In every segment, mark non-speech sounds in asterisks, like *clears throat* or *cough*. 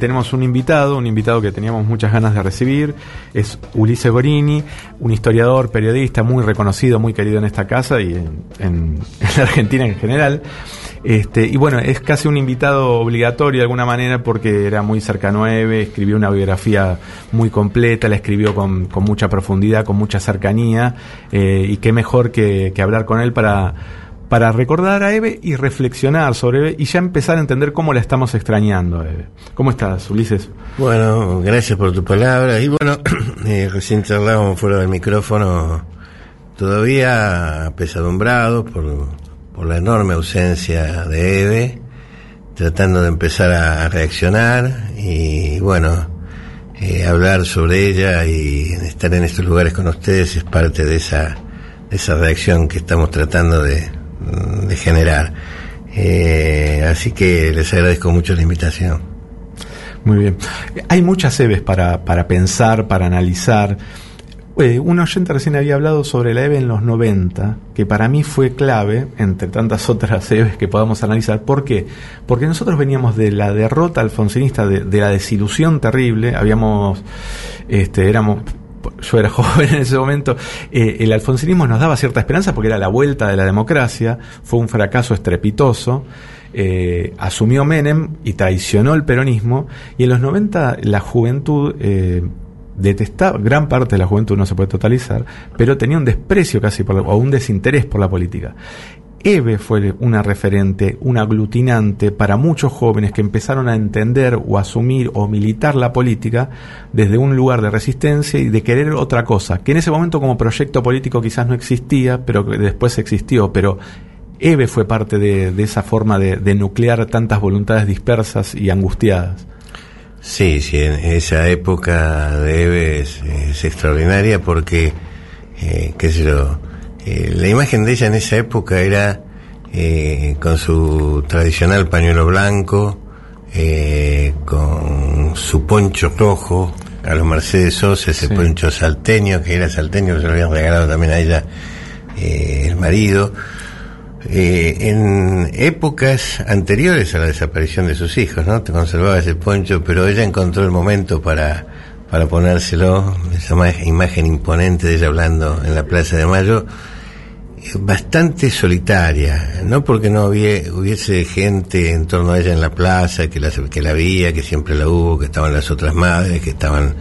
Tenemos un invitado, un invitado que teníamos muchas ganas de recibir, es Ulises Gorini, un historiador, periodista muy reconocido, muy querido en esta casa y *laughs* en, la Argentina en general. Este, y bueno, es casi un invitado obligatorio de alguna manera porque era muy cercano a Eve, escribió una biografía muy completa, la escribió con, mucha profundidad, con mucha cercanía, eh, y qué mejor que hablar con él para para recordar a Eve y reflexionar sobre Eve y ya empezar a entender cómo la estamos extrañando, Eve. ¿Cómo estás, Ulises? Bueno, gracias por tu palabra. Y bueno, *clears throat* eh, recién charlábamos fuera del micrófono, todavía apesadumbrados por, por la enorme ausencia de Eve, tratando de empezar a reaccionar y bueno, eh, hablar sobre ella y estar en estos lugares con ustedes es parte de esa, de esa reacción que estamos tratando de, de generar. Eh, así que les agradezco mucho la invitación. Muy bien. Hay muchas EVEs para, para pensar, para analizar. Eh, un oyente recién había hablado sobre la EVE en los 90, que para mí fue clave, entre tantas otras EVEs que podamos analizar. ¿Por qué? Porque nosotros veníamos de la derrota alfonsinista, de, de la desilusión terrible, habíamos, este, éramos yo era *laughs* joven en ese momento, eh, el alfonsinismo nos daba cierta esperanza porque era la vuelta de la democracia, fue un fracaso estrepitoso. Eh, asumió Menem y traicionó el peronismo y en los 90 la juventud eh, detestaba, gran parte de la juventud no se puede totalizar, pero tenía un desprecio casi por o un desinterés por la política. Eve fue una referente, un aglutinante para muchos jóvenes que empezaron a entender o asumir o militar la política desde un lugar de resistencia y de querer otra cosa, que en ese momento como proyecto político quizás no existía, pero que después existió, pero Eve fue parte de, esa forma de, nuclear tantas voluntades dispersas y angustiadas. Sí, sí, esa época de Eve es, extraordinaria porque, eh, qué sé yo, eh, la imagen de ella en esa época era eh, con su tradicional pañuelo blanco, eh, con su poncho rojo, a los Mercedes Sosa, ese poncho salteño, que era salteño, que se lo habían regalado también a ella el marido. en épocas anteriores a la desaparición de sus hijos, ¿no? Te conservaba ese poncho, pero ella encontró el momento para, para ponérselo, esa imagen imponente de ella hablando en la Plaza de Mayo, bastante solitaria, no porque no hubiese gente en torno a ella en la plaza, que la, que la había, que siempre la hubo, que estaban las otras madres, que estaban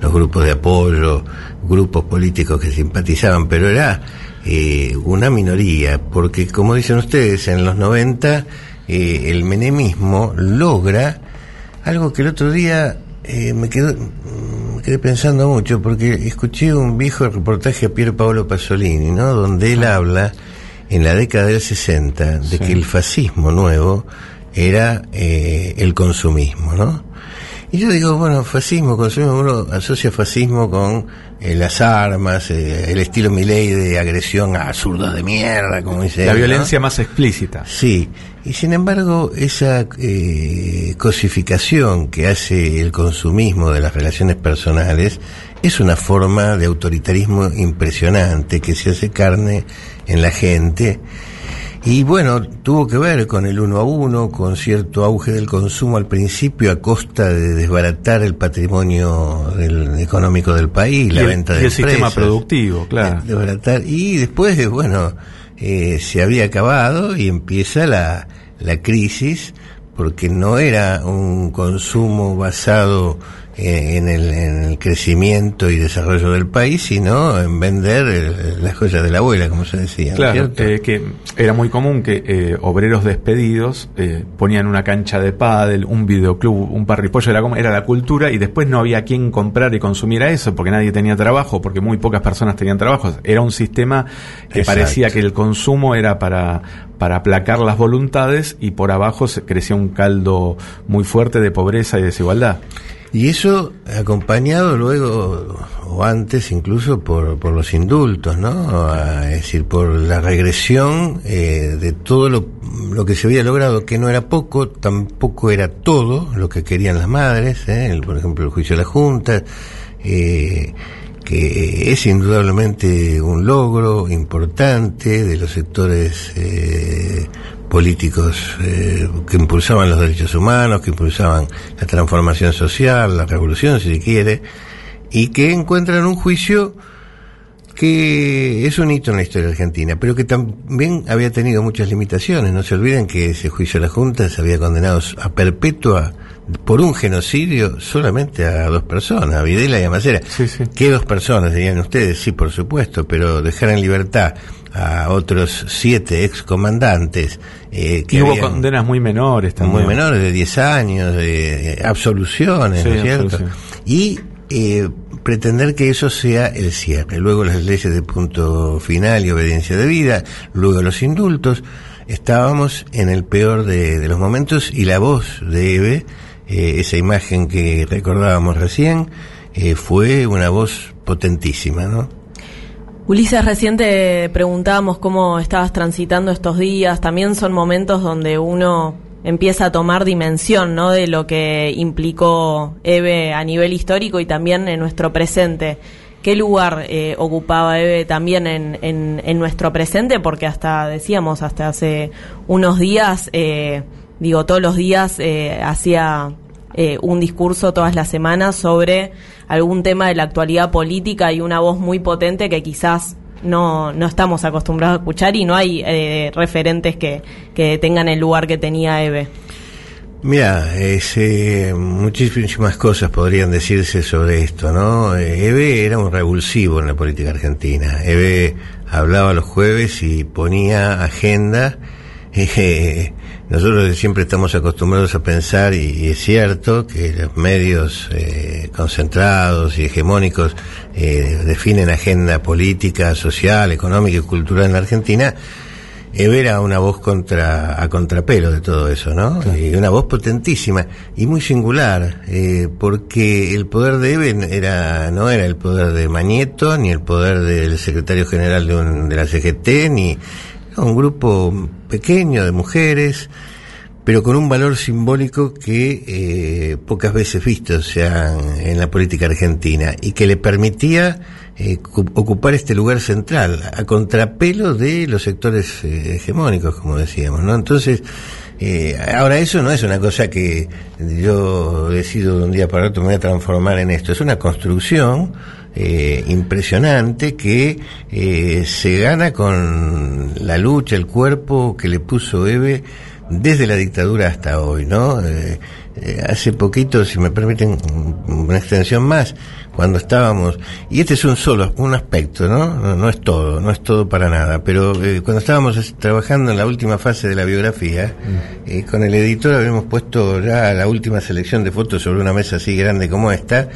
los grupos de apoyo, grupos políticos que simpatizaban, pero era eh, una minoría, porque como dicen ustedes, en los 90 eh, el menemismo logra algo que el otro día eh, me quedó quedé pensando mucho porque escuché un viejo reportaje a Pier Paolo Pasolini, ¿no? Donde él habla en la década del 60 de que el fascismo nuevo era eh, el consumismo, ¿no? Y yo digo, bueno, fascismo, consumismo, uno asocia fascismo con eh, las armas, eh, el estilo Milei de agresión a zurdos de mierda, como dice. La violencia más explícita. Sí, y sin embargo, esa eh, cosificación que hace el consumismo de las relaciones personales es una forma de autoritarismo impresionante que se hace carne en la gente y bueno, tuvo que ver con el uno a uno, con cierto auge del consumo al principio a costa de desbaratar el patrimonio económico del país, la venta de y el sistema productivo, claro. Desbaratar, y después, bueno, eh, se había acabado y empieza la, la crisis porque no era un consumo basado eh, en el, en el, crecimiento y desarrollo del país, sino en vender las joyas de la abuela, como se decía. Claro, eh, que era muy común que eh, obreros despedidos ponían una cancha de pádel, un videoclub, un parripollo, era, como, era la cultura y después no había quien comprar y consumiera eso porque nadie tenía trabajo, porque muy pocas personas tenían trabajo. Era un sistema que parecía que el consumo era para, para aplacar las voluntades y por abajo se crecía un caldo muy fuerte de pobreza y desigualdad. Y eso acompañado luego, o antes incluso, por, por los indultos, ¿no? Es decir, por la regresión eh, de todo lo, lo, que se había logrado, que no era poco, tampoco era todo lo que querían las madres, ¿eh? por ejemplo, el juicio de la Junta, eh, que es indudablemente un logro importante de los sectores políticos eh, que impulsaban los derechos humanos, que impulsaban la transformación social, la revolución, si se quiere, y que encuentran un juicio que es un hito en la historia argentina, pero que también había tenido muchas limitaciones. No se olviden que ese juicio de la Junta se había condenado a perpetua por un genocidio solamente a dos personas, a Videla y a Macera. ¿Qué dos personas dirían ustedes? Sí, por supuesto, pero dejar en libertad a otros siete excomandantes. Eh, que y hubo condenas muy menores también. Muy menores, de 10 años, de absoluciones, ¿no es cierto? Y eh, pretender que eso sea el cierre. Luego las leyes de punto final y obediencia de vida, luego los indultos. Estábamos en el peor de, los momentos y la voz de Eve, eh, esa imagen que recordábamos recién, eh, fue una voz potentísima, ¿no? Ulises, recién te preguntábamos cómo estabas transitando estos días. También son momentos donde uno empieza a tomar dimensión ¿no? de lo que implicó EVE a nivel histórico y también en nuestro presente. ¿Qué lugar eh, ocupaba EVE también en, en, nuestro presente? Porque hasta, decíamos, hasta hace unos días, eh, digo, todos los días eh, hacía un discurso todas las semanas sobre algún tema de la actualidad política y una voz muy potente que quizás no, no estamos acostumbrados a escuchar y no hay eh, referentes que, que tengan el lugar que tenía Eve. Mira, eh, muchísimas cosas podrían decirse sobre esto, ¿no? Eh, Eve era un revulsivo en la política argentina. Eve hablaba los jueves y ponía agenda. Eh, nosotros siempre estamos acostumbrados a pensar, y, es cierto, que los medios eh, concentrados y hegemónicos eh, definen agenda política, social, económica y cultural en la Argentina. Eve era una voz contra, a contrapelo de todo eso, ¿no? Y una voz potentísima y muy singular, eh, porque el poder de Eve era, no era el poder de Mañeto, ni el poder del secretario general de, de la CGT, ni un grupo pequeño de mujeres, pero con un valor simbólico que eh, pocas veces visto sea, en la política argentina y que le permitía eh, ocupar este lugar central a contrapelo de los sectores eh, hegemónicos, como decíamos, ¿no? Entonces, ahora eso no es una cosa que yo decido de un día para otro me voy a transformar en esto, es una construcción eh, impresionante que eh, se gana con la lucha, el cuerpo que le puso Eve desde la dictadura hasta hoy, ¿no? Eh, hace poquito, si me permiten una extensión más, cuando estábamos, y este es un solo, un aspecto, ¿no? No, es todo, no es todo para nada, pero cuando estábamos trabajando en la última fase de la biografía, mm. con el editor habíamos puesto ya la última selección de fotos sobre una mesa así grande como esta,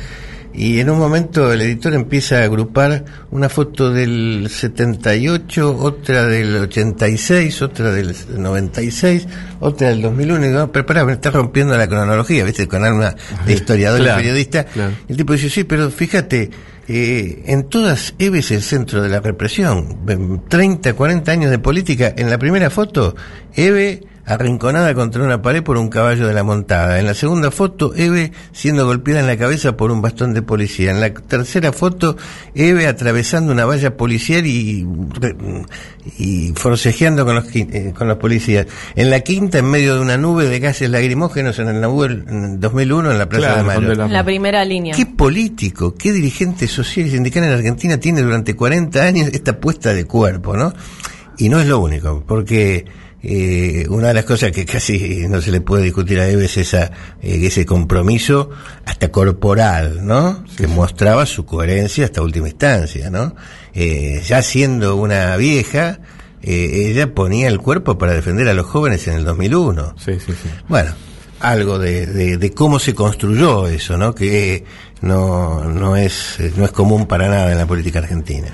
y en un momento el editor empieza a agrupar una foto del 78, otra del 86, otra del 96, otra del 2001, y digo, pero pará, me está rompiendo la cronología, ¿viste? Con alma de *laughs* historiador y periodista. El tipo dice, sí, pero fíjate, eh, en todas Eve es el centro de la represión. 30, 40 años de política, en la primera foto, Eve arrinconada contra una pared por un caballo de la montada. En la segunda foto, Eve siendo golpeada en la cabeza por un bastón de policía. En la tercera foto, Eve atravesando una valla policial y, y forcejeando con los, eh, con los policías. En la quinta, en medio de una nube de gases lagrimógenos en el Nahuel en 2001 en la Plaza de Mayo. La, primera línea. ¿Qué político, qué dirigente social y sindical en Argentina tiene durante 40 años esta puesta de cuerpo, no? Y no es lo único, porque eh, una de las cosas que casi no se le puede discutir a Eve es esa, eh, ese compromiso hasta corporal, ¿no? que mostraba su coherencia hasta última instancia, ¿no? Eh, ya siendo una vieja, eh, ella ponía el cuerpo para defender a los jóvenes en el 2001. Sí, sí, sí. Bueno, algo de, de, de, cómo se construyó eso, ¿no? Que no, no es, no es común para nada en la política argentina.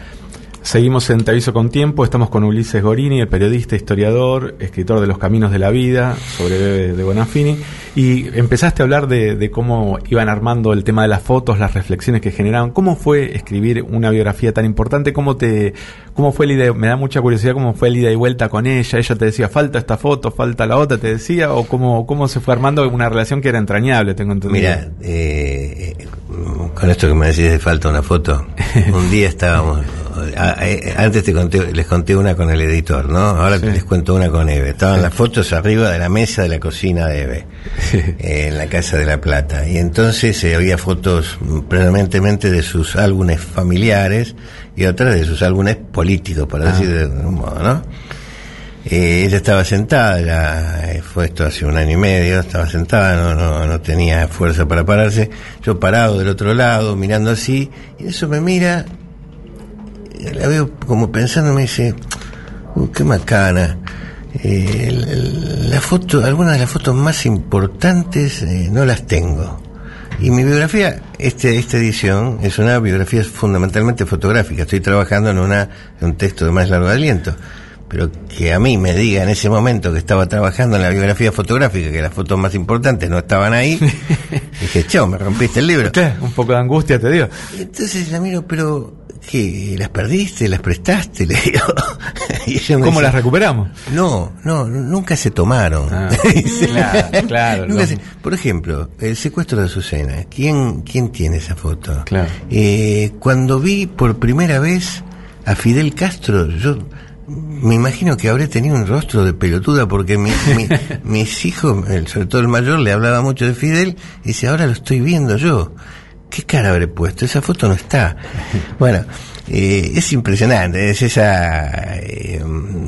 Seguimos en Te Aviso con Tiempo, estamos con Ulises Gorini, el periodista, historiador, escritor de Los Caminos de la Vida, sobre de, de Bonafini, y empezaste a hablar de, cómo iban armando el tema de las fotos, las reflexiones que generaban. ¿Cómo fue escribir una biografía tan importante? ¿Cómo te, cómo fue el idea? Me da mucha curiosidad cómo fue el ida y vuelta con ella. Ella te decía, falta esta foto, falta la otra, te decía, o cómo, cómo se fue armando una relación que era entrañable, tengo entendido. Mira, eh, con esto que me decís de falta una foto, un día estábamos antes te conté, les conté una con el editor, ¿no? Ahora les cuento una con Eve. Estaban las fotos arriba de la mesa de la cocina de Eve, en la Casa de la Plata. Y entonces eh, había fotos predominantemente de sus álbumes familiares y otras de sus álbumes políticos, por ah. decir de un modo, ¿no? Eh, ella estaba sentada, ya eh, fue esto hace un año y medio, estaba sentada, no, no, no tenía fuerza para pararse. Yo parado del otro lado, mirando así, y eso me mira, la veo como pensando, me dice, uh, qué macana. Eh, la foto, algunas de las fotos más importantes no las tengo. Y mi biografía, este, esta edición, es una biografía fundamentalmente fotográfica. Estoy trabajando en, una, en un texto de más largo aliento pero que a mí me diga en ese momento que estaba trabajando en la biografía fotográfica, que las fotos más importantes no estaban ahí, *laughs* dije, chao, me rompiste el libro. Un poco de angustia te dio. entonces la miro, pero, ¿qué? ¿Las perdiste? ¿Las prestaste? Le digo. *laughs* ¿Cómo las recuperamos? No, no, nunca se tomaron. Ah, *laughs* claro, claro. por ejemplo, el secuestro de Azucena. ¿Quién, quién tiene esa foto? Claro. Eh, cuando vi por primera vez a Fidel Castro, yo me imagino que habré tenido un rostro de pelotuda porque mi, *laughs* mis hijos, sobre todo el mayor, le hablaba mucho de Fidel y dice, ahora lo estoy viendo yo. ¿Qué cara habré puesto? Esa foto no está. *laughs* Bueno, eh, es impresionante, es esa, eh,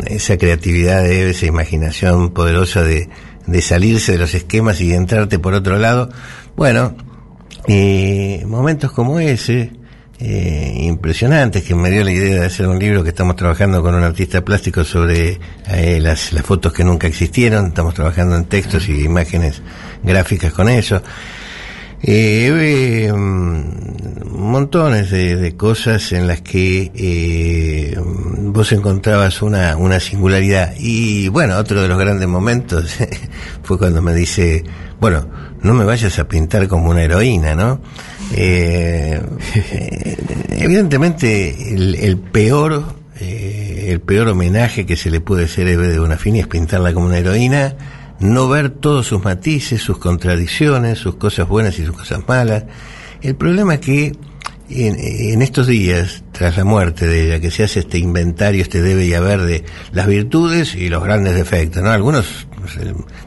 esa creatividad, de, esa imaginación poderosa de, de salirse de los esquemas y de entrarte por otro lado. Bueno, eh, momentos como ese, eh, impresionantes que me dio la idea de hacer un libro que estamos trabajando con un artista plástico sobre eh, las, las, fotos que nunca existieron, estamos trabajando en textos y imágenes gráficas con eso. Eh, mm, montones de, cosas en las que eh, vos encontrabas una, una singularidad. Y bueno, otro de los grandes momentos *laughs* fue cuando me dice, bueno, no me vayas a pintar como una heroína, ¿no? Eh, *laughs* evidentemente, el, peor, eh, el peor homenaje que se le puede hacer a Eve de Bonafini es pintarla como una heroína, no ver todos sus matices, sus contradicciones, sus cosas buenas y sus cosas malas. El problema es que en, estos días, tras la muerte de ella, que se hace este inventario, este debe y haber de las virtudes y los grandes defectos, ¿no? Algunos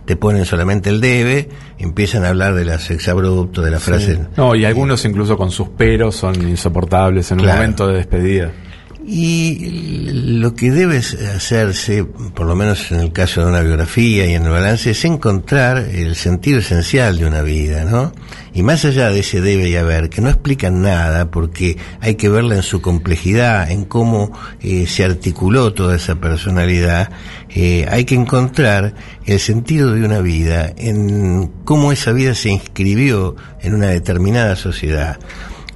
te ponen solamente el debe, empiezan a hablar de las exabruptos, de la frase. No, y algunos incluso con sus peros son insoportables en un momento de despedida. Y lo que debe hacerse, por lo menos en el caso de una biografía y en el balance, es encontrar el sentido esencial de una vida, ¿no? Y más allá de ese debe y haber, que no explican nada, porque hay que verla en su complejidad, en cómo eh, se articuló toda esa personalidad, eh, hay que encontrar el sentido de una vida, en cómo esa vida se inscribió en una determinada sociedad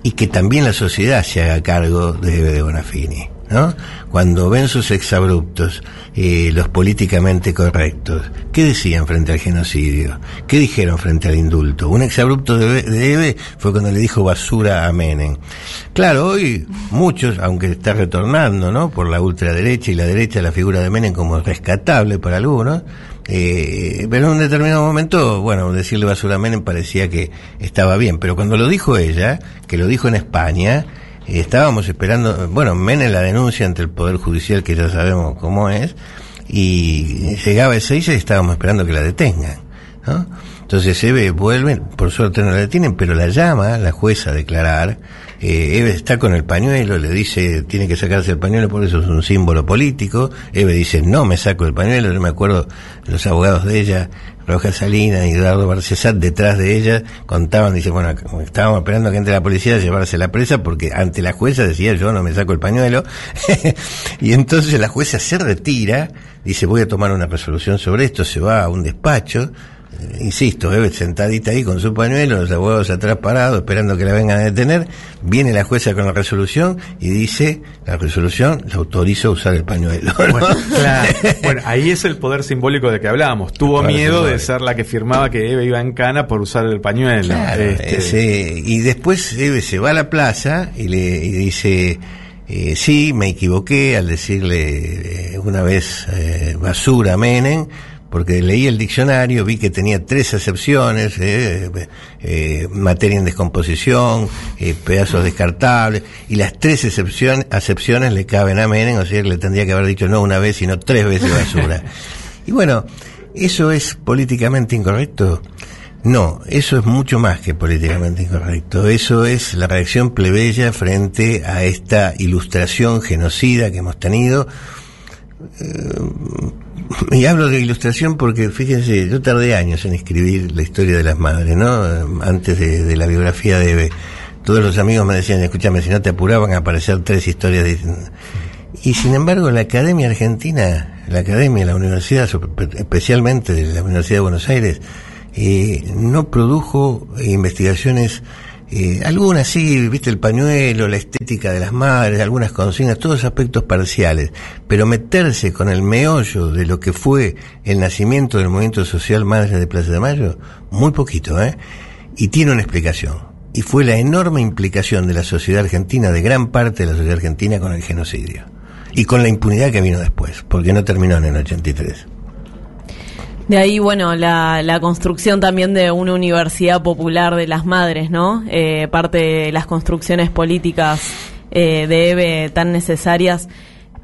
y que también la sociedad se haga cargo de, de Bonafini. ¿no? Cuando ven sus exabruptos, eh, los políticamente correctos, ¿qué decían frente al genocidio? ¿Qué dijeron frente al indulto? Un exabrupto de, de fue cuando le dijo basura a Menem. Claro, hoy muchos, aunque está retornando, ¿no? Por la ultraderecha y la derecha, la figura de Menem como rescatable para algunos, eh, pero en un determinado momento, bueno, decirle basura Menem parecía que estaba bien, pero cuando lo dijo ella, que lo dijo en España, eh, estábamos esperando, bueno, Menem la denuncia ante el Poder Judicial, que ya sabemos cómo es, y llegaba ese y estábamos esperando que la detengan, ¿no? Entonces Eve vuelve, por suerte no la detienen, pero la llama la jueza a declarar, eh, Eve está con el pañuelo, le dice, tiene que sacarse el pañuelo porque eso es un símbolo político. Eve dice, no me saco el pañuelo. Yo me acuerdo, los abogados de ella, Roja Salina y Eduardo Barcesat, detrás de ella, contaban, dice, bueno, estábamos esperando que entre la policía a llevarse la presa porque ante la jueza decía, yo no me saco el pañuelo. *laughs* y entonces la jueza se retira, dice, voy a tomar una resolución sobre esto, se va a un despacho, insisto, Eve sentadita ahí con su pañuelo, los abogados atrás parados, esperando que la vengan a detener, viene la jueza con la resolución y dice, la resolución la autoriza a usar el pañuelo. *laughs* Bueno, ahí es el poder simbólico de que hablábamos. Tuvo miedo de ser la que firmaba que Eve iba en cana por usar el pañuelo. Este. y después Eve se va a la plaza y le dice, eh, sí, me equivoqué al decirle eh, una vez eh, basura a Menem, porque leí el diccionario, vi que tenía tres acepciones, eh, eh, materia en descomposición, eh, pedazos descartables, y las tres excepciones, acepciones le caben a Menem, o sea que le tendría que haber dicho no una vez, sino tres veces basura. *laughs* y bueno, ¿eso es políticamente incorrecto? No, eso es mucho más que políticamente incorrecto. Eso es la reacción plebeya frente a esta ilustración genocida que hemos tenido. Eh, y hablo de ilustración porque, fíjense, yo tardé años en escribir la historia de las madres, ¿no? Antes de, la biografía de Eve. Todos los amigos me decían, escúchame, si no te apuraban a aparecer tres historias distintas. Y sin embargo, la Academia Argentina, la Academia, la Universidad, especialmente de la Universidad de Buenos Aires, eh, no produjo investigaciones, eh, algunas sí, viste el pañuelo, la estética de las madres, algunas consignas, todos aspectos parciales, pero meterse con el meollo de lo que fue el nacimiento del movimiento social Madres de Plaza de Mayo, muy poquito, ¿eh? Y tiene una explicación. Y fue la enorme implicación de la sociedad argentina, de gran parte de la sociedad argentina, con el genocidio. Y con la impunidad que vino después, porque no terminó en el 83. De ahí, bueno, la, la, construcción también de una universidad popular de las madres, ¿no? Eh, parte de las construcciones políticas eh, de EVE tan necesarias.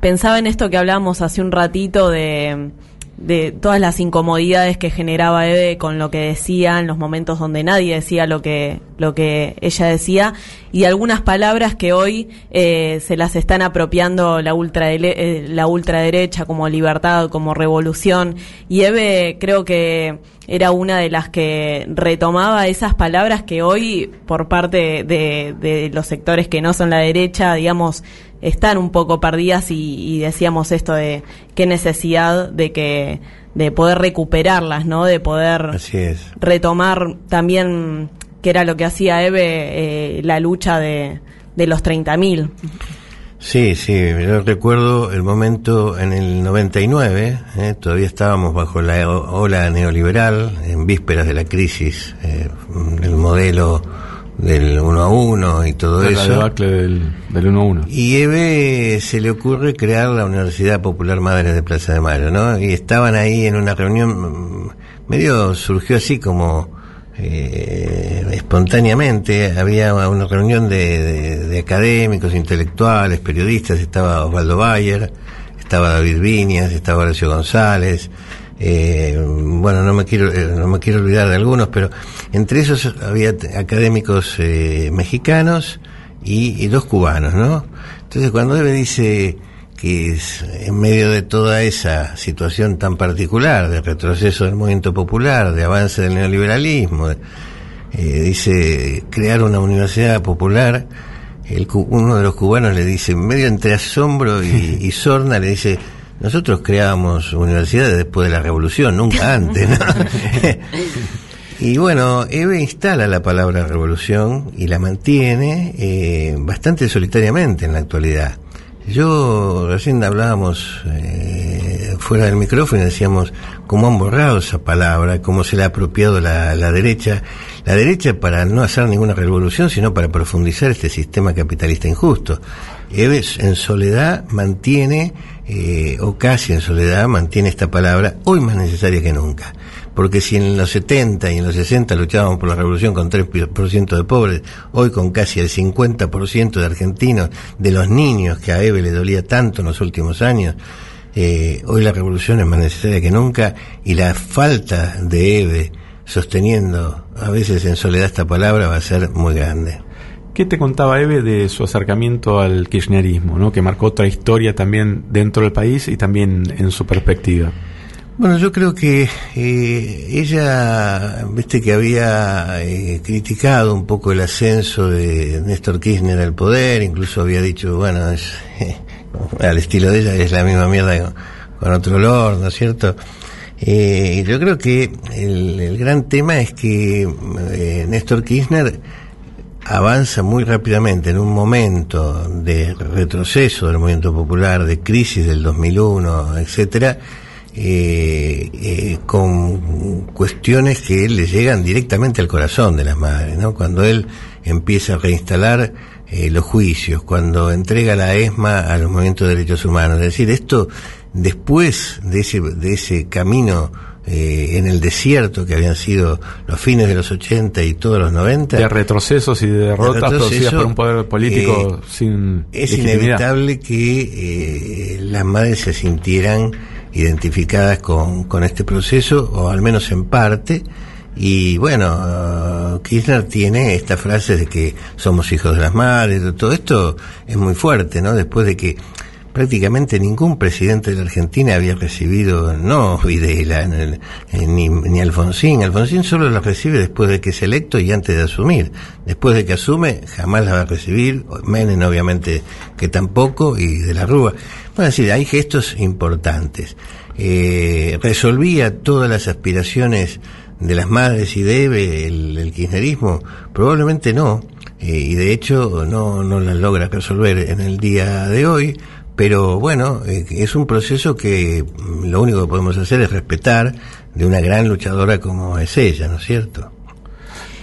Pensaba en esto que hablábamos hace un ratito de de todas las incomodidades que generaba Eve con lo que decía en los momentos donde nadie decía lo que lo que ella decía y algunas palabras que hoy eh, se las están apropiando la ultra eh, la ultraderecha como libertad como revolución y Eve creo que era una de las que retomaba esas palabras que hoy por parte de, de los sectores que no son la derecha digamos están un poco perdidas y, decíamos esto de qué necesidad de que de poder recuperarlas, ¿no? De poder retomar también que era lo que hacía Eve eh, la lucha de, de los 30.000. Sí, sí, yo recuerdo el momento en el 99, eh, todavía estábamos bajo la ola neoliberal, en vísperas de la crisis, eh, el modelo del uno a uno y todo eso. La debacle del, del uno a uno. Y Eve se le ocurre crear la Universidad Popular Madres de Plaza de Mayo, ¿no? Y estaban ahí en una reunión, medio surgió así como eh, espontáneamente, había una reunión de, de, académicos, intelectuales, periodistas, estaba Osvaldo Bayer, estaba David Viñas, estaba Horacio González, eh, bueno, no me quiero eh, no me quiero olvidar de algunos, pero entre esos había académicos eh, mexicanos y, dos cubanos, ¿no? Entonces cuando él dice que es, en medio de toda esa situación tan particular de retroceso del movimiento popular, de avance del neoliberalismo, dice crear una universidad popular, el, uno de los cubanos le dice, medio entre asombro y, *laughs* y sorna, le dice, nosotros creábamos universidades después de la revolución, nunca antes, ¿no? *laughs* y bueno, Eve instala la palabra revolución y la mantiene eh, bastante solitariamente en la actualidad. Yo recién hablábamos eh, fuera del micrófono y decíamos cómo han borrado esa palabra, cómo se le ha apropiado la, la, derecha. La derecha para no hacer ninguna revolución, sino para profundizar este sistema capitalista injusto. Eves en soledad mantiene, eh, o casi en soledad, mantiene esta palabra hoy más necesaria que nunca. Porque si en los 70 y en los 60 luchábamos por la revolución con 3% de pobres, hoy con casi el 50% de argentinos, de los niños que a Eve le dolía tanto en los últimos años, eh, hoy la revolución es más necesaria que nunca y la falta de Eve sosteniendo a veces en soledad esta palabra va a ser muy grande. ¿Qué te contaba Eve de su acercamiento al kirchnerismo, ¿no? que marcó otra historia también dentro del país y también en su perspectiva? Bueno, yo creo que eh, ella, viste que había eh, criticado un poco el ascenso de Néstor Kirchner al poder, incluso había dicho, bueno, es, *laughs* al estilo de ella es la misma mierda con, otro olor, ¿no es cierto? Eh, yo creo que el, el, gran tema es que eh, Néstor Kirchner avanza muy rápidamente en un momento de retroceso del movimiento popular, de crisis del 2001, etcétera, eh, eh, con cuestiones que le llegan directamente al corazón de las madres, ¿no? Cuando él empieza a reinstalar eh, los juicios, cuando entrega la ESMA a los movimientos de derechos humanos, es decir, esto después de ese de ese camino eh, en el desierto que habían sido los fines de los 80 y todos los 90. De retrocesos y de derrotas producidas por un poder político eh, sin. Es inevitable que eh, las madres se sintieran identificadas con, con este proceso, o al menos en parte. Y bueno, Kirchner tiene esta frase de que somos hijos de las madres, todo esto es muy fuerte, ¿no? Después de que prácticamente ningún presidente de la Argentina había recibido, no Videla ni, ni, Alfonsín, Alfonsín solo la recibe después de que es electo y antes de asumir. Después de que asume, jamás la va a recibir, Menem obviamente que tampoco, y de la Rúa. Bueno, decir, hay gestos importantes. Eh, resolvía todas las aspiraciones de las madres y debe el, kirchnerismo, probablemente no. Eh, y de hecho no, no las logra resolver en el día de hoy, pero bueno, eh, es un proceso que mm, lo único que podemos hacer es respetar de una gran luchadora como es ella, ¿no es cierto?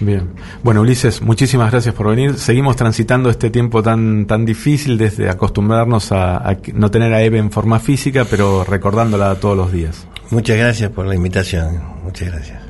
Bien. Bueno, Ulises, muchísimas gracias por venir. Seguimos transitando este tiempo tan, tan difícil desde acostumbrarnos a, no tener a Eve en forma física, pero recordándola todos los días. Muchas gracias por la invitación. Muchas gracias.